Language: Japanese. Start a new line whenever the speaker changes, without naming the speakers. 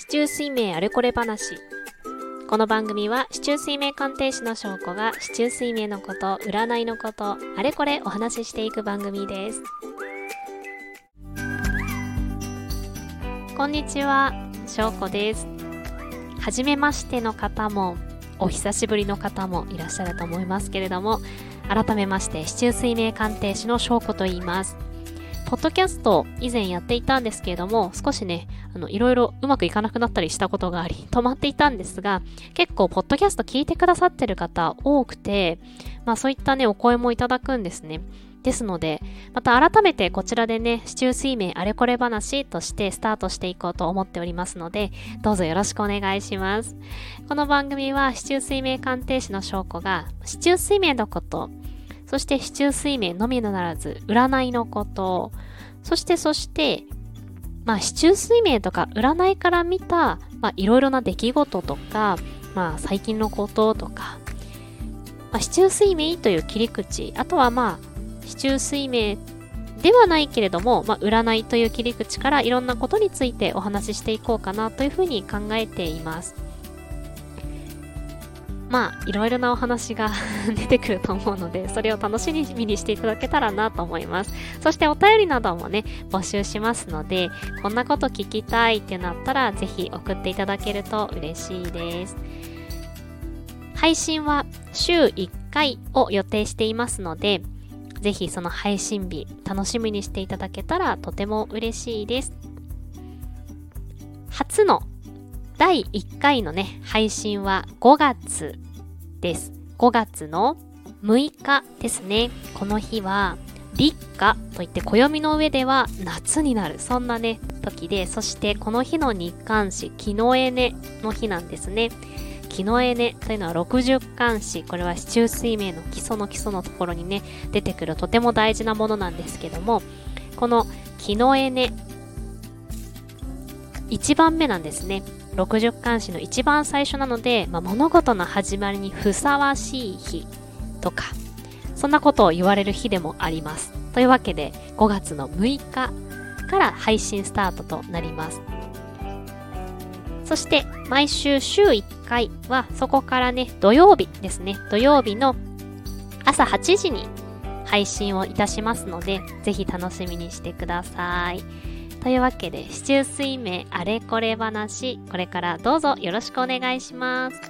市中水明あれこれ話。この番組は市中水明鑑定士の証拠が市中水明のこと占いのことあれこれお話ししていく番組です。こんにちは証拠です。初めましての方もお久しぶりの方もいらっしゃると思いますけれども改めまして市中水明鑑定士の証拠と言います。ポッドキャスト以前やっていたんですけれども、少しね、あの、いろいろうまくいかなくなったりしたことがあり、止まっていたんですが、結構、ポッドキャスト聞いてくださってる方多くて、まあそういったね、お声もいただくんですね。ですので、また改めてこちらでね、市中水明あれこれ話としてスタートしていこうと思っておりますので、どうぞよろしくお願いします。この番組は市中水明鑑定士の証拠が、市中水明のこと、そして市中水明のみならず、占いのこと、そしてそして、まあ、市中水明とか占いから見た、まあ、いろいろな出来事とか、まあ、最近のこととか、まあ、市中水明という切り口、あとはまあ、市中水明ではないけれども、まあ、占いという切り口からいろんなことについてお話ししていこうかなというふうに考えています。まあいろいろなお話が 出てくると思うのでそれを楽しみにしていただけたらなと思います。そしてお便りなどもね募集しますのでこんなこと聞きたいってなったらぜひ送っていただけると嬉しいです。配信は週1回を予定していますのでぜひその配信日楽しみにしていただけたらとても嬉しいです。初の第1回のね、配信は5月です。5月の6日ですね。この日は、立夏といって暦の上では夏になる。そんなね、時で、そしてこの日の日刊誌、木のエネの日なんですね。木のエネというのは60巻誌。これは市中水明の基礎の基礎のところにね、出てくるとても大事なものなんですけども、この木のエネ、1番目なんですね。60巻誌の一番最初なので、まあ、物事の始まりにふさわしい日とか、そんなことを言われる日でもあります。というわけで、5月の6日から配信スタートとなります。そして、毎週週1回は、そこからね、土曜日ですね。土曜日の朝8時に配信をいたしますので、ぜひ楽しみにしてください。というわけで、市中水明あれこれ話、これからどうぞよろしくお願いします。